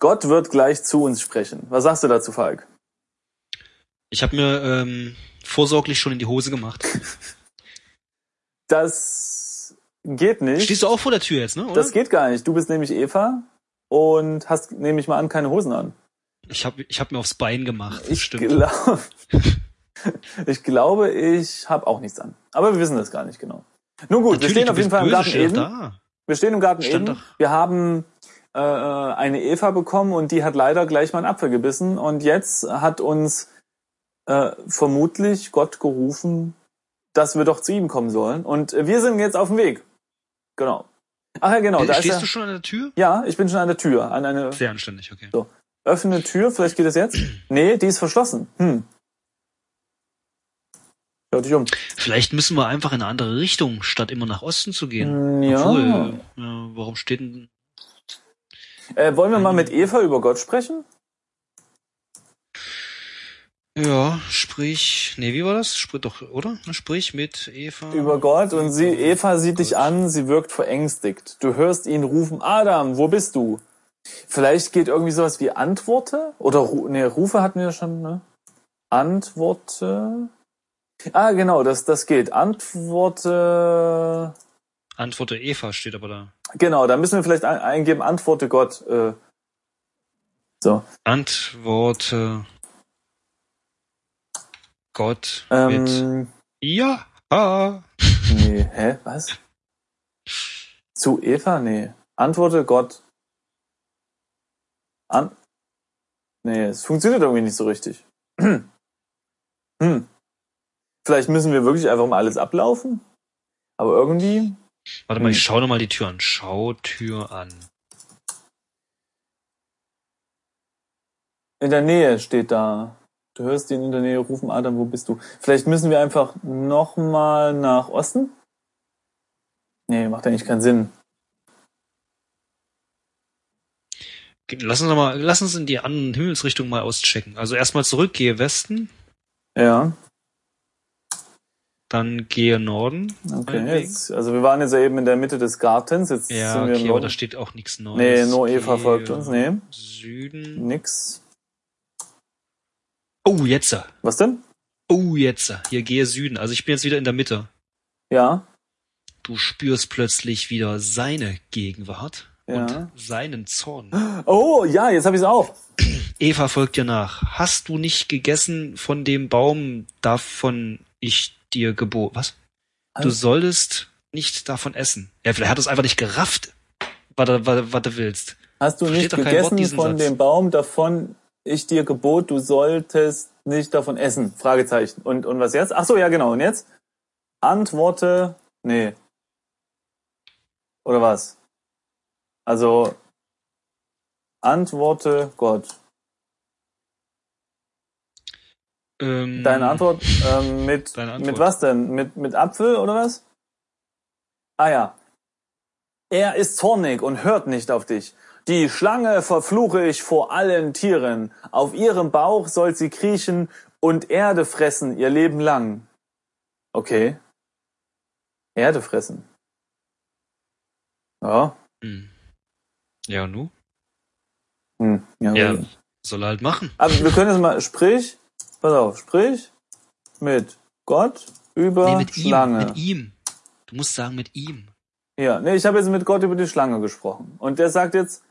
Gott wird gleich zu uns sprechen. Was sagst du dazu, Falk? Ich habe mir ähm, vorsorglich schon in die Hose gemacht. Das geht nicht. Stehst du auch vor der Tür jetzt, ne? Oder? Das geht gar nicht. Du bist nämlich Eva und hast, nehme ich mal an, keine Hosen an. Ich habe ich hab mir aufs Bein gemacht. Das Ich stimmt. glaube, ich glaube, ich habe auch nichts an. Aber wir wissen das gar nicht genau. Nun gut, Natürlich, wir stehen auf jeden Fall im Garten Eden. da. Wir stehen im Garten Stand Eden. Wir haben äh, äh, eine Eva bekommen und die hat leider gleich mal einen Apfel gebissen. Und jetzt hat uns äh, vermutlich Gott gerufen, dass wir doch zu ihm kommen sollen. Und äh, wir sind jetzt auf dem Weg. Genau. Ach ja, genau. Da Stehst er. du schon an der Tür? Ja, ich bin schon an der Tür. An eine Sehr anständig, okay. offene Tür. Vielleicht geht es jetzt. Nee, die ist verschlossen. Hm. Hör dich um. Vielleicht müssen wir einfach in eine andere Richtung, statt immer nach Osten zu gehen. Hm, Ja. Obwohl, ja, warum steht denn... Äh, wollen wir mal mit Eva über Gott sprechen? Ja, sprich... Nee, wie war das? Sprich doch, oder? Sprich mit Eva... über Gott und sie, Eva sieht dich an, sie wirkt verängstigt. Du hörst ihn rufen, Adam, wo bist du? Vielleicht geht irgendwie sowas wie Antworte oder nee, Rufe hatten wir schon, ne? Antworte. Ah, genau, das, das geht. Antworte. Antworte Eva steht aber da. Genau, da müssen wir vielleicht ein eingeben, Antworte Gott. Äh. So. Antworte Gott mit Ähm, Ja. Ah. nee, hä? Was? Zu Eva? Nee. Antworte Gott. An. Nee, es funktioniert irgendwie nicht so richtig. Hm. Vielleicht müssen wir wirklich einfach mal alles ablaufen. Aber irgendwie. Warte mal, Hm. ich schau noch mal die Tür an. Schau Tür an. In der Nähe steht da. Du hörst ihn in der Nähe rufen, Adam, wo bist du? Vielleicht müssen wir einfach nochmal nach Osten? Nee, macht eigentlich keinen Sinn. Lass uns noch mal, lass uns in die anderen Himmelsrichtungen mal auschecken. Also erstmal zurück, gehe Westen, Ja, dann gehe Norden. okay. Jetzt, also wir waren jetzt ja eben in der Mitte des Gartens. Jetzt Ja, sind wir okay, aber da steht auch nichts Neues. Nee, nur Eva Gehe folgt uns. Nee, Süden. nix. Oh, jetzt. Was denn? Oh, jetzt. Hier gehe Süden. Also ich bin jetzt wieder in der Mitte. Ja, Du spürst plötzlich wieder seine Gegenwart Ja. und seinen Zorn. Oh, ja, jetzt habe ich es auch. Eva folgt dir nach. Hast du nicht gegessen von dem Baum, davon ich dir gebot? Was? Du Also- solltest nicht davon essen. Ja, vielleicht hat es einfach nicht gerafft, was du, was, du willst. Hast du Versteht nicht Wort gegessen diesen von Satz. dem Baum, davon ich dir gebot, du solltest nicht davon essen? Fragezeichen. Und, und was jetzt? Ach so, ja, genau. Und jetzt? Antworte, nee. Oder was? Also, antworte Gott. Ähm, Deine Antwort ähm, mit, Deine Antwort. mit was denn? Mit, mit Apfel oder was? Ah ja. Er ist zornig und hört nicht auf dich. Die Schlange verfluche ich vor allen Tieren. Auf ihrem Bauch soll sie kriechen und Erde fressen ihr Leben lang. Okay. Erde fressen. Ja. Hm. Ja, und nu? Hm. ja, Ja, soll er halt machen. Aber wir können jetzt mal, sprich, pass auf, sprich mit Gott über Nee, mit Schlange. ihm, mit ihm. Du musst sagen, mit ihm. Ja, nee, ich habe jetzt mit Gott über die Schlange gesprochen. Und der sagt jetzt,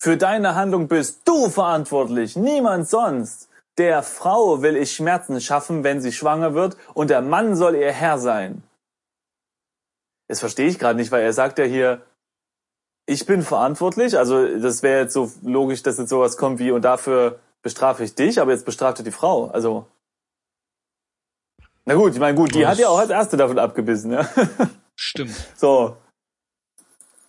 für deine Handlung bist du verantwortlich, niemand sonst. Der Frau will ich Schmerzen schaffen, wenn sie schwanger wird, und der Mann soll ihr Herr sein. Das verstehe ich gerade nicht, weil er sagt ja hier, ich bin verantwortlich. Also das wäre jetzt so logisch, dass jetzt sowas kommt wie, und dafür bestrafe ich dich, aber jetzt bestraft er die Frau. Also. Na gut, ich meine, gut, die Das- hat ja auch als erste davon abgebissen, ja. Stimmt. So.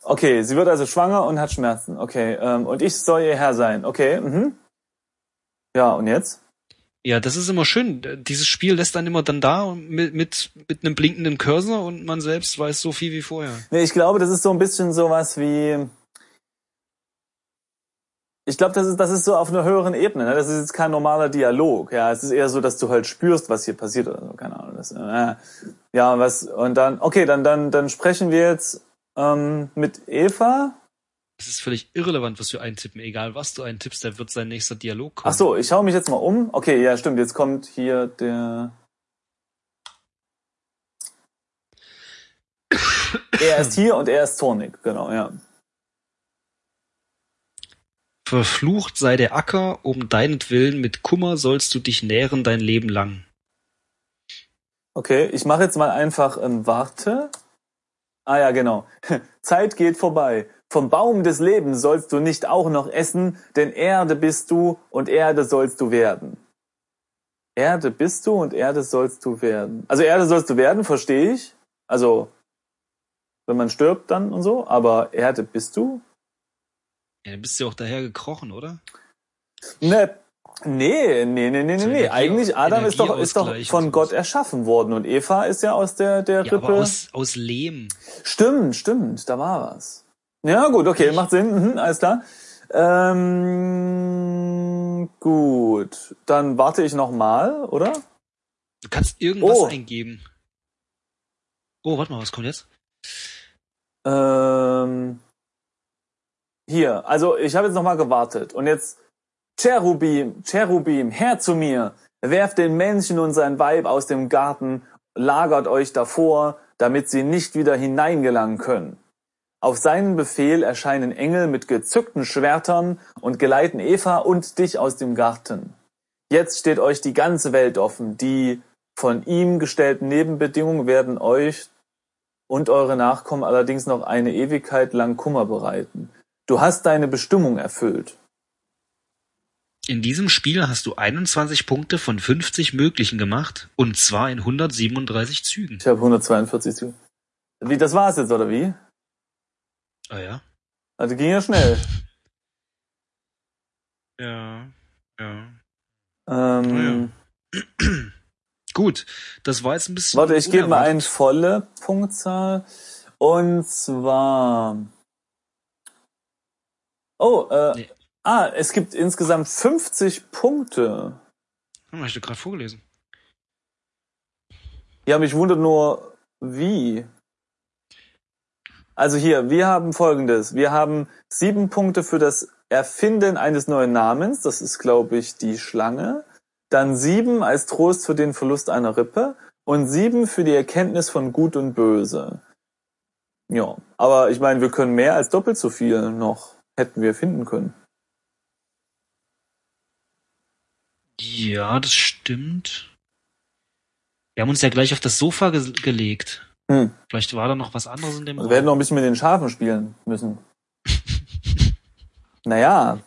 Okay, sie wird also schwanger und hat Schmerzen. Okay, ähm, und ich soll ihr Herr sein. Okay, mhm. Ja, und jetzt? Ja, das ist immer schön. Dieses Spiel lässt dann immer dann da mit, mit, mit einem blinkenden Cursor und man selbst weiß so viel wie vorher. Nee, ich glaube, das ist so ein bisschen sowas wie. Ich glaube, das ist, das ist so auf einer höheren Ebene. Ne? Das ist jetzt kein normaler Dialog. Ja, es ist eher so, dass du halt spürst, was hier passiert oder so. Keine Ahnung. Das, äh, ja, was und dann. Okay, dann dann dann sprechen wir jetzt ähm, mit Eva Es ist völlig irrelevant, was wir eintippen. Egal was du eintippst, da wird sein nächster Dialog kommen. Ach so, ich schaue mich jetzt mal um. Okay, ja, stimmt. Jetzt kommt hier der. er ist hier und er ist zornig, genau, ja. Verflucht sei der Acker, um deinetwillen mit Kummer sollst du dich nähren dein Leben lang. Okay, ich mache jetzt mal einfach ähm, Warte. Ah ja, genau. Zeit geht vorbei. Vom Baum des Lebens sollst du nicht auch noch essen, denn Erde bist du und Erde sollst du werden. Erde bist du und Erde sollst du werden. Also Erde sollst du werden, verstehe ich. Also wenn man stirbt dann und so, aber Erde bist du? Ja, dann bist du auch daher gekrochen, oder? Ne, nee, nee, nee, nee, nee. Energie- Eigentlich Adam ist doch, ist doch von Gott erschaffen worden und Eva ist ja aus der, der Ja, aber Rippe. aus, aus Lehm. Stimmt, stimmt, da war was. Ja, gut, okay, macht Sinn, mhm, alles klar. Ähm, gut, dann warte ich noch mal, oder? Du kannst irgendwas Oh. eingeben. Oh, warte mal, was kommt jetzt? Ähm, hier, also ich habe jetzt noch mal gewartet und jetzt Cherubim, Cherubim, her zu mir, werft den Menschen und sein Weib aus dem Garten, lagert euch davor, damit sie nicht wieder hineingelangen können. Auf seinen Befehl erscheinen Engel mit gezückten Schwertern und geleiten Eva und dich aus dem Garten. Jetzt steht euch die ganze Welt offen. Die von ihm gestellten Nebenbedingungen werden euch und eure Nachkommen allerdings noch eine Ewigkeit lang Kummer bereiten. Du hast deine Bestimmung erfüllt. In diesem Spiel hast du 21 Punkte von 50 möglichen gemacht und zwar in 137 Zügen. Ich habe 142 zu. Wie, das war's jetzt, oder wie? Ah ja. Also ging ja schnell. Ja, ja. Ähm, Gut, das war jetzt ein bisschen. Warte, ich gebe mal eine volle Punktzahl. Und zwar. Oh, äh, Nee. ah, es gibt insgesamt 50 Punkte. Hm, hab ich dir gerade vorgelesen. Ja, mich wundert nur, wie. Also hier, wir haben folgendes. Wir haben sieben Punkte für das Erfinden eines neuen Namens. Das ist, glaube ich, die Schlange. Dann sieben als Trost für den Verlust einer Rippe. Und sieben für die Erkenntnis von Gut und Böse. Ja, aber ich meine, wir können mehr als doppelt so viel noch hätten wir finden können. Ja, das stimmt. Wir haben uns ja gleich auf das Sofa ge gelegt. Hm. Vielleicht war da noch was anderes in dem Also wir hätten noch ein bisschen mit den Schafen spielen müssen. naja,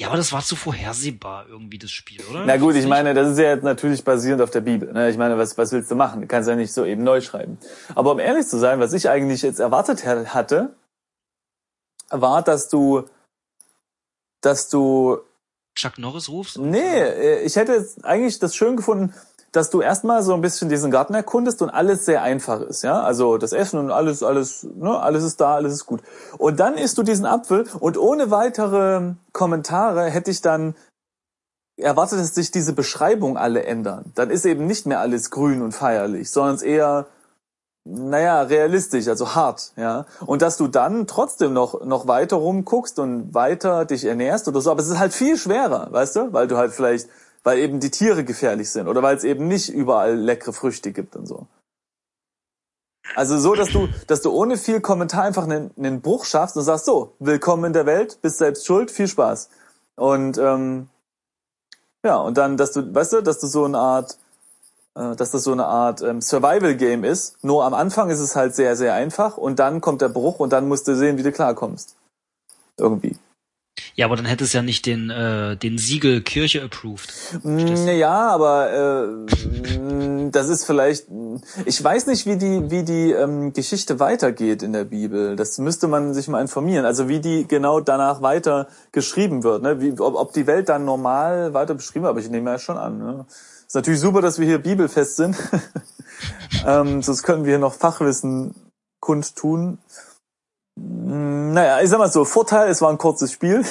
Ja, aber das war zu vorhersehbar irgendwie, das Spiel, oder? Na gut, ich meine, das ist ja jetzt natürlich basierend auf der Bibel. Ne? Ich meine, was, was willst du machen? Du kannst ja nicht so eben neu schreiben. Aber um ehrlich zu sein, was ich eigentlich jetzt erwartet ha- hatte, war, dass du, dass du, Chuck Norris rufst? nee, äh, ich hätte eigentlich das schön gefunden, dass du erstmal so ein bisschen diesen Garten erkundest und alles sehr einfach ist, ja. Also das Essen und alles, alles, ne, alles ist da, alles ist gut. Und dann isst du diesen Apfel und ohne weitere Kommentare hätte ich dann erwartet, dass sich diese Beschreibung alle ändern. Dann ist eben nicht mehr alles grün und feierlich, sondern es eher, naja, realistisch, also hart, ja. Und dass du dann trotzdem noch, noch weiter rumguckst und weiter dich ernährst oder so, aber es ist halt viel schwerer, weißt du, weil du halt vielleicht, weil eben die Tiere gefährlich sind oder weil es eben nicht überall leckere Früchte gibt und so. Also so, dass du, dass du ohne viel Kommentar einfach einen, einen Bruch schaffst und sagst, so, willkommen in der Welt, bist selbst schuld, viel Spaß. Und ähm, ja, und dann, dass du, weißt du, dass du so eine Art, dass das so eine Art ähm, Survival-Game ist. Nur am Anfang ist es halt sehr, sehr einfach und dann kommt der Bruch und dann musst du sehen, wie du klarkommst. Irgendwie. Ja, aber dann hätte es ja nicht den, äh, den Siegel Kirche approved. Ja, aber äh, das ist vielleicht. Ich weiß nicht, wie die wie die ähm, Geschichte weitergeht in der Bibel. Das müsste man sich mal informieren. Also wie die genau danach weiter geschrieben wird. Ne? Wie, ob, ob die Welt dann normal weiter beschrieben wird. Aber ich nehme ja schon an. Ne? Ist natürlich super, dass wir hier bibelfest sind. ähm, sonst können wir hier noch Fachwissen kundtun. Naja, ich sag mal so, Vorteil, es war ein kurzes Spiel.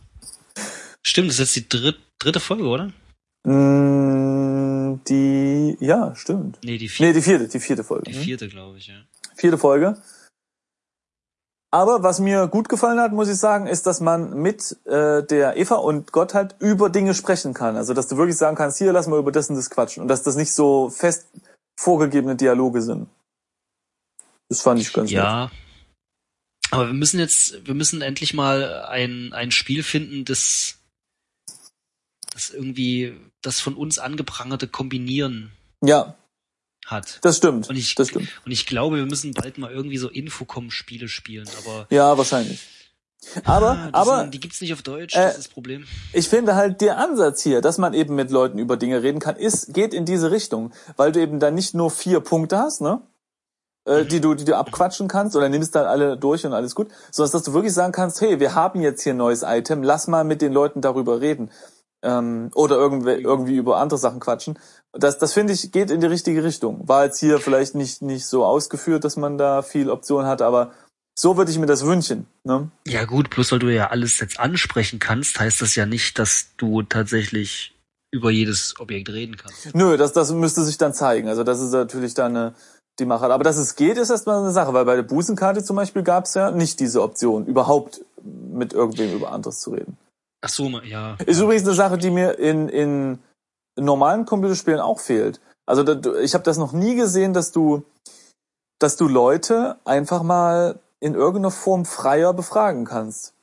Stimmt, das ist jetzt die dritt, dritte Folge, oder? Mm, Die, ja, stimmt. Nee, die vierte, Nee, die vierte, die vierte Folge. die hm? vierte glaube ich, ja. Vierte Folge. Aber was mir gut gefallen hat, muss ich sagen, ist, dass man mit äh, der Eva und Gott halt über Dinge sprechen kann. Also dass du wirklich sagen kannst, hier lass mal über das und das quatschen. Und dass das nicht so fest vorgegebene Dialoge sind. Das fand ich ganz Ja. Nett. Aber wir müssen jetzt, wir müssen endlich mal ein, ein Spiel finden, das, das irgendwie das von uns angeprangerte Kombinieren ja hat. Das stimmt. Und ich, das stimmt. Und ich glaube, wir müssen bald mal irgendwie so Infocom-Spiele spielen, aber. Ja, wahrscheinlich. Aber, ah, die aber. Sind, die gibt's nicht auf Deutsch, äh, das ist das Problem. Ich finde halt der Ansatz hier, dass man eben mit Leuten über Dinge reden kann, ist, geht in diese Richtung. Weil du eben dann nicht nur vier Punkte hast, ne? Äh, die du, die du abquatschen kannst oder nimmst dann alle durch und alles gut, sondern dass du wirklich sagen kannst, hey, wir haben jetzt hier ein neues Item, lass mal mit den Leuten darüber reden ähm, oder irgendwie, irgendwie über andere Sachen quatschen. Das, das finde ich, geht in die richtige Richtung. War jetzt hier vielleicht nicht, nicht so ausgeführt, dass man da viel Option hat, aber so würde ich mir das wünschen. Ne? Ja gut, bloß weil du ja alles jetzt ansprechen kannst, heißt das ja nicht, dass du tatsächlich über jedes Objekt reden kannst. Nö, das, das müsste sich dann zeigen. Also das ist natürlich dann eine, die Mache. Aber dass es geht, ist erstmal eine Sache, weil bei der Busenkarte zum Beispiel gab es ja nicht diese Option, überhaupt mit irgendwem über anderes zu reden. Ach so, ja. Ist übrigens eine Sache, die mir in, in normalen Computerspielen auch fehlt. Also ich habe das noch nie gesehen, dass du, dass du Leute einfach mal in irgendeiner Form freier befragen kannst.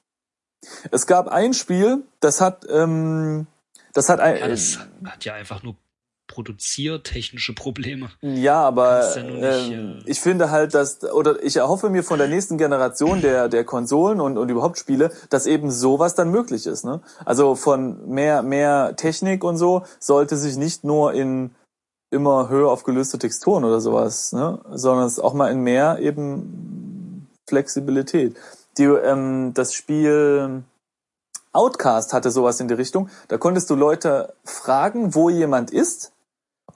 Es gab ein Spiel, das hat, ähm, das hat ein, ja, das hat ja einfach nur produziertechnische Probleme. Ja, aber ja nicht, ähm, äh, ich finde halt, dass oder ich erhoffe mir von der nächsten Generation der der Konsolen und und überhaupt Spiele, dass eben sowas dann möglich ist. Ne? Also von mehr mehr Technik und so sollte sich nicht nur in immer höher aufgelöste Texturen oder sowas, ne? sondern es auch mal in mehr eben Flexibilität. Die ähm, das Spiel Outcast hatte sowas in die Richtung. Da konntest du Leute fragen, wo jemand ist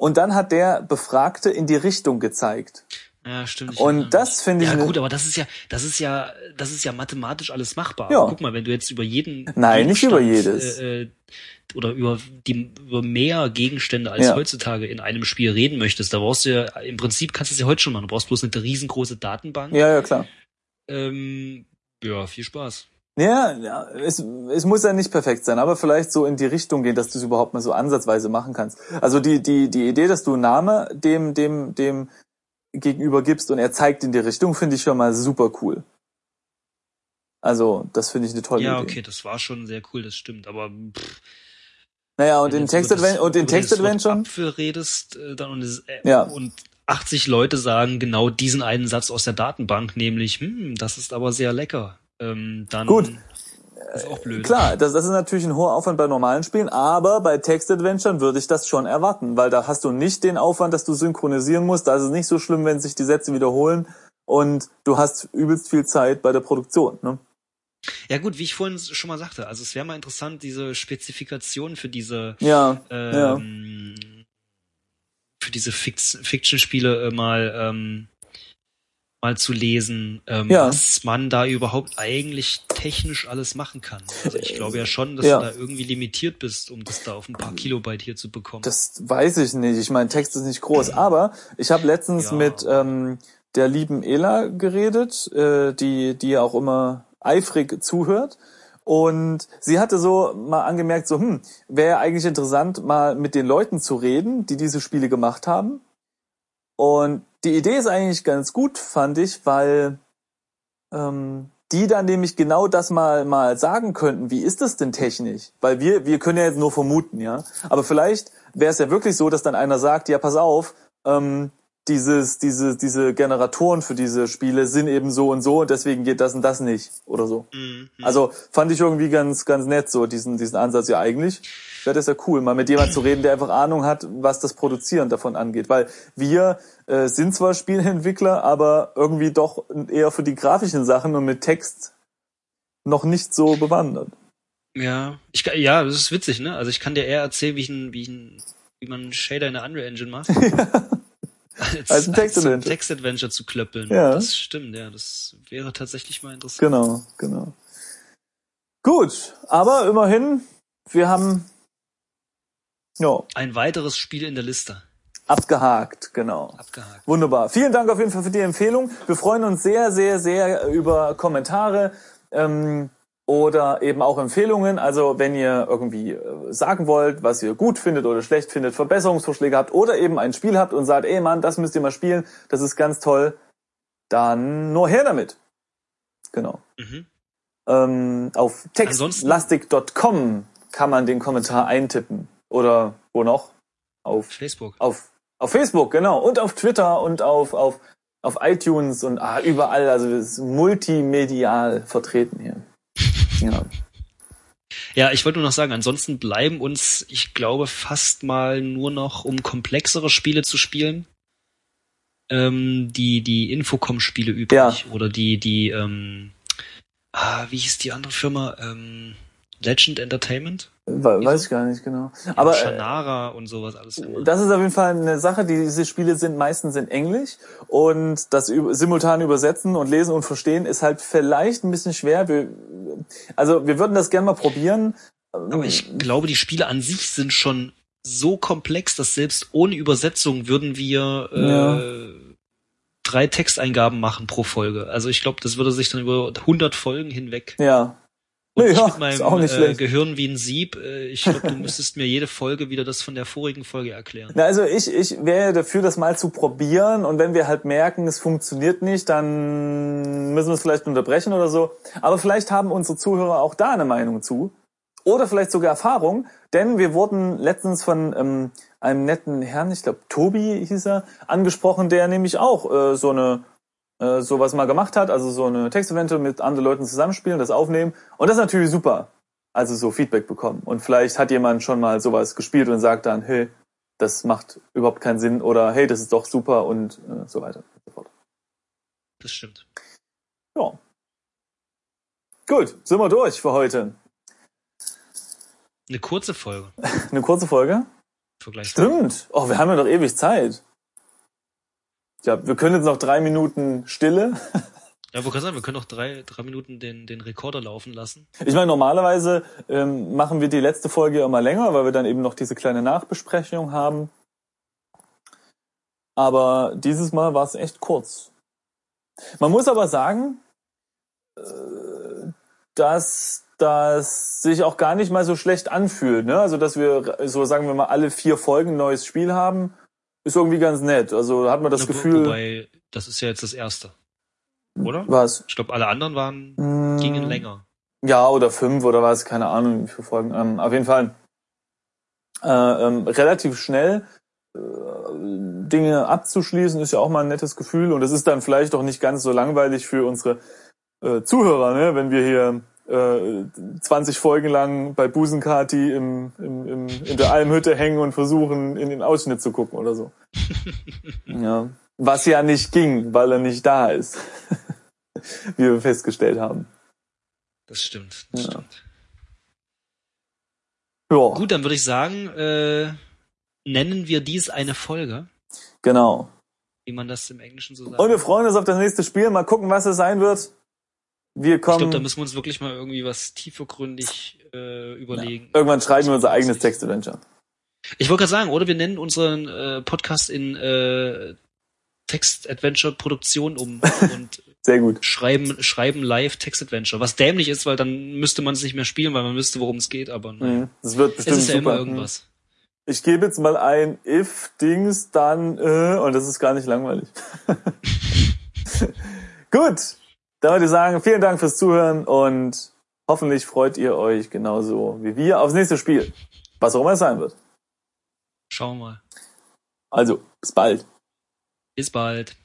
und dann hat der Befragte in die Richtung gezeigt. Ja, stimmt. Und das finde ich. Ja, gut, aber das ist ja, das ist ja, das ist ja mathematisch alles machbar. Ja. Guck mal, wenn du jetzt über jeden. Nein, nicht über jedes. Äh, äh, oder über die über mehr Gegenstände als ja. heutzutage in einem Spiel reden möchtest, da brauchst du ja im Prinzip kannst du es ja heute schon machen. Du brauchst bloß eine riesengroße Datenbank. Ja, ja, klar. Ähm, ja, viel Spaß. Ja, ja es, es muss ja nicht perfekt sein, aber vielleicht so in die Richtung gehen, dass du es überhaupt mal so ansatzweise machen kannst. Also die, die, die Idee, dass du Name dem, dem, dem gegenüber gibst und er zeigt in die Richtung, finde ich schon mal super cool. Also, das finde ich eine tolle ja, Idee. Ja, okay, das war schon sehr cool, das stimmt, aber pff, Naja, und in Text Adventure und in Text Adventure Apfel redest äh, dann und, es, äh, ja. und 80 Leute sagen genau diesen einen Satz aus der Datenbank, nämlich, hm, das ist aber sehr lecker ähm, dann Gut. ist auch blöd. Klar, das, das ist natürlich ein hoher Aufwand bei normalen Spielen, aber bei Text-Adventuren würde ich das schon erwarten, weil da hast du nicht den Aufwand, dass du synchronisieren musst. Da ist es nicht so schlimm, wenn sich die Sätze wiederholen und du hast übelst viel Zeit bei der Produktion. Ne? Ja gut, wie ich vorhin schon mal sagte, also es wäre mal interessant, diese Spezifikation für diese ja, ähm, ja. für diese Fiction-Spiele äh, mal ähm, mal zu lesen, ähm, ja. was man da überhaupt eigentlich technisch alles machen kann. Also ich glaube ja schon, dass ja. du da irgendwie limitiert bist, um das da auf ein paar Kilobyte hier zu bekommen. Das weiß ich nicht. Ich meine, Text ist nicht groß, aber ich habe letztens ja. mit ähm, der lieben Ela geredet, äh, die die ja auch immer eifrig zuhört. Und sie hatte so mal angemerkt, so, hm, wäre eigentlich interessant, mal mit den Leuten zu reden, die diese Spiele gemacht haben. Und die Idee ist eigentlich ganz gut, fand ich, weil ähm, die dann nämlich genau das mal mal sagen könnten, wie ist das denn technisch? Weil wir wir können ja jetzt nur vermuten, ja. Aber vielleicht wäre es ja wirklich so, dass dann einer sagt, ja pass auf, ähm, dieses, diese, diese Generatoren für diese Spiele sind eben so und so und deswegen geht das und das nicht oder so. Mhm. Also fand ich irgendwie ganz, ganz nett so diesen, diesen Ansatz. Ja, eigentlich wäre das ja cool, mal mit jemand zu reden, der einfach Ahnung hat, was das Produzieren davon angeht. Weil wir äh, sind zwar Spielentwickler, aber irgendwie doch eher für die grafischen Sachen und mit Text noch nicht so bewandert. Ja, ich ja, das ist witzig, ne? Also ich kann dir eher erzählen, wie ich ein, wie ich ein, wie man einen Shader in der Unreal Engine macht. als, als ein Textadventure. Als Textadventure zu klöppeln. Ja. Das stimmt, ja. Das wäre tatsächlich mal interessant. Genau, genau. Gut, aber immerhin, wir haben ja. ein weiteres Spiel in der Liste. Abgehakt, genau. Abgehakt. Wunderbar. Vielen Dank auf jeden Fall für die Empfehlung. Wir freuen uns sehr, sehr, sehr über Kommentare. Ähm, oder eben auch Empfehlungen. Also wenn ihr irgendwie äh, sagen wollt, was ihr gut findet oder schlecht findet, Verbesserungsvorschläge habt oder eben ein Spiel habt und sagt, ey Mann, das müsst ihr mal spielen, das ist ganz toll, dann nur her damit. Genau. Mhm. Ähm, auf textlastic.com kann man den Kommentar eintippen. Oder wo noch? Auf Facebook. Auf, auf Facebook, genau. Und auf Twitter und auf, auf, auf iTunes und ah, überall. Also es ist multimedial vertreten hier. Ja. Ja, ich wollte nur noch sagen, ansonsten bleiben uns, ich glaube, fast mal nur noch, um komplexere Spiele zu spielen, ähm, die, die Infocom-Spiele übrig. Ja. Oder die, die, ähm, ah, wie hieß die andere Firma? Ähm, Legend Entertainment? Weiß ich gar nicht genau. Ja, Aber Shannara und sowas alles. Immer. Das ist auf jeden Fall eine Sache. Diese Spiele sind meistens in Englisch und das simultan übersetzen und lesen und verstehen ist halt vielleicht ein bisschen schwer. Wir, also wir würden das gerne mal probieren. Aber ich glaube, die Spiele an sich sind schon so komplex, dass selbst ohne Übersetzung würden wir äh, ja. drei Texteingaben machen pro Folge. Also ich glaube, das würde sich dann über 100 Folgen hinweg ja. Und ja, mit meinem äh, Gehirn wie ein Sieb. Äh, ich glaube, du müsstest mir jede Folge wieder das von der vorigen Folge erklären. Na, also ich, ich wäre dafür, das mal zu probieren. Und wenn wir halt merken, es funktioniert nicht, dann müssen wir es vielleicht unterbrechen oder so. Aber vielleicht haben unsere Zuhörer auch da eine Meinung zu. Oder vielleicht sogar Erfahrung. Denn wir wurden letztens von ähm, einem netten Herrn, ich glaube Tobi hieß er, angesprochen, der nämlich auch äh, so eine äh, sowas mal gemacht hat, also so eine Textevente mit anderen Leuten zusammenspielen, das aufnehmen. Und das ist natürlich super. Also so Feedback bekommen. Und vielleicht hat jemand schon mal sowas gespielt und sagt dann, hey, das macht überhaupt keinen Sinn oder hey, das ist doch super und äh, so weiter und so fort. Das stimmt. Ja. Gut, sind wir durch für heute. Eine kurze Folge. Eine kurze Folge? Stimmt. Oh, wir haben ja noch ewig Zeit. Ja, wir können jetzt noch drei Minuten Stille. Ja, wo kann sagen, wir können noch drei, drei Minuten den, den Rekorder laufen lassen. Ich meine, normalerweise ähm, machen wir die letzte Folge immer länger, weil wir dann eben noch diese kleine Nachbesprechung haben. Aber dieses Mal war es echt kurz. Man muss aber sagen, äh, dass das sich auch gar nicht mal so schlecht anfühlt. Ne? Also, dass wir, so sagen wir mal, alle vier Folgen ein neues Spiel haben ist irgendwie ganz nett. Also hat man das ja, Gefühl. Wobei, das ist ja jetzt das erste. Oder? Was? Ich glaube, alle anderen waren, mm, gingen länger. Ja, oder fünf oder was, keine Ahnung, wie viele Folgen. Ähm, auf jeden Fall äh, ähm, relativ schnell äh, Dinge abzuschließen, ist ja auch mal ein nettes Gefühl. Und es ist dann vielleicht auch nicht ganz so langweilig für unsere äh, Zuhörer, ne? wenn wir hier äh, 20 Folgen lang bei Busenkati im, im, im, in der Almhütte hängen und versuchen, in den Ausschnitt zu gucken oder so. ja. Was ja nicht ging, weil er nicht da ist. Wie wir festgestellt haben. Das stimmt, das ja. stimmt. Ja. Gut, dann würde ich sagen, äh, nennen wir dies eine Folge. Genau. Wie man das im Englischen so sagt. Und wir freuen uns auf das nächste Spiel. Mal gucken, was es sein wird. Wir kommen. Ich glaube, da müssen wir uns wirklich mal irgendwie was tiefergründig äh, überlegen. Ja. Irgendwann schreiben wir unser eigenes Text-Adventure. Ich wollte gerade sagen, oder wir nennen unseren äh, Podcast in äh, Text-Adventure-Produktion um und Sehr gut. schreiben, schreiben live Text-Adventure. Was dämlich ist, weil dann müsste man es nicht mehr spielen, weil man wüsste, worum es geht, aber. Mhm. Das wird bestimmt es ist ja super. immer irgendwas. Ich gebe jetzt mal ein if-Dings, dann äh, und das ist gar nicht langweilig. gut, dann würde ich sagen, vielen Dank fürs Zuhören und hoffentlich freut ihr euch genauso wie wir aufs nächste Spiel. Was auch immer es sein wird. Schauen wir mal. Also, bis bald. Bis bald.